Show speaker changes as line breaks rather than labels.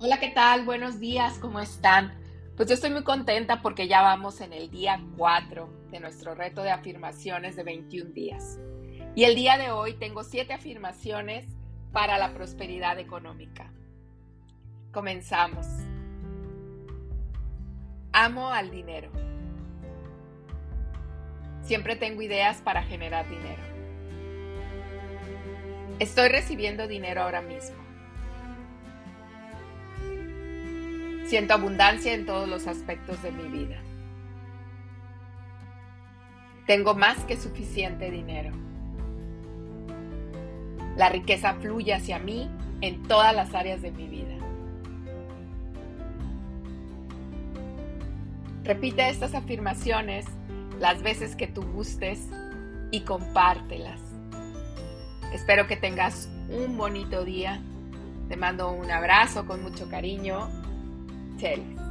Hola, ¿qué tal? Buenos días, ¿cómo están? Pues yo estoy muy contenta porque ya vamos en el día 4 de nuestro reto de afirmaciones de 21 días. Y el día de hoy tengo 7 afirmaciones para la prosperidad económica. Comenzamos. Amo al dinero. Siempre tengo ideas para generar dinero. Estoy recibiendo dinero ahora mismo. Siento abundancia en todos los aspectos de mi vida. Tengo más que suficiente dinero. La riqueza fluye hacia mí en todas las áreas de mi vida. Repite estas afirmaciones las veces que tú gustes y compártelas. Espero que tengas un bonito día. Te mando un abrazo con mucho cariño takes.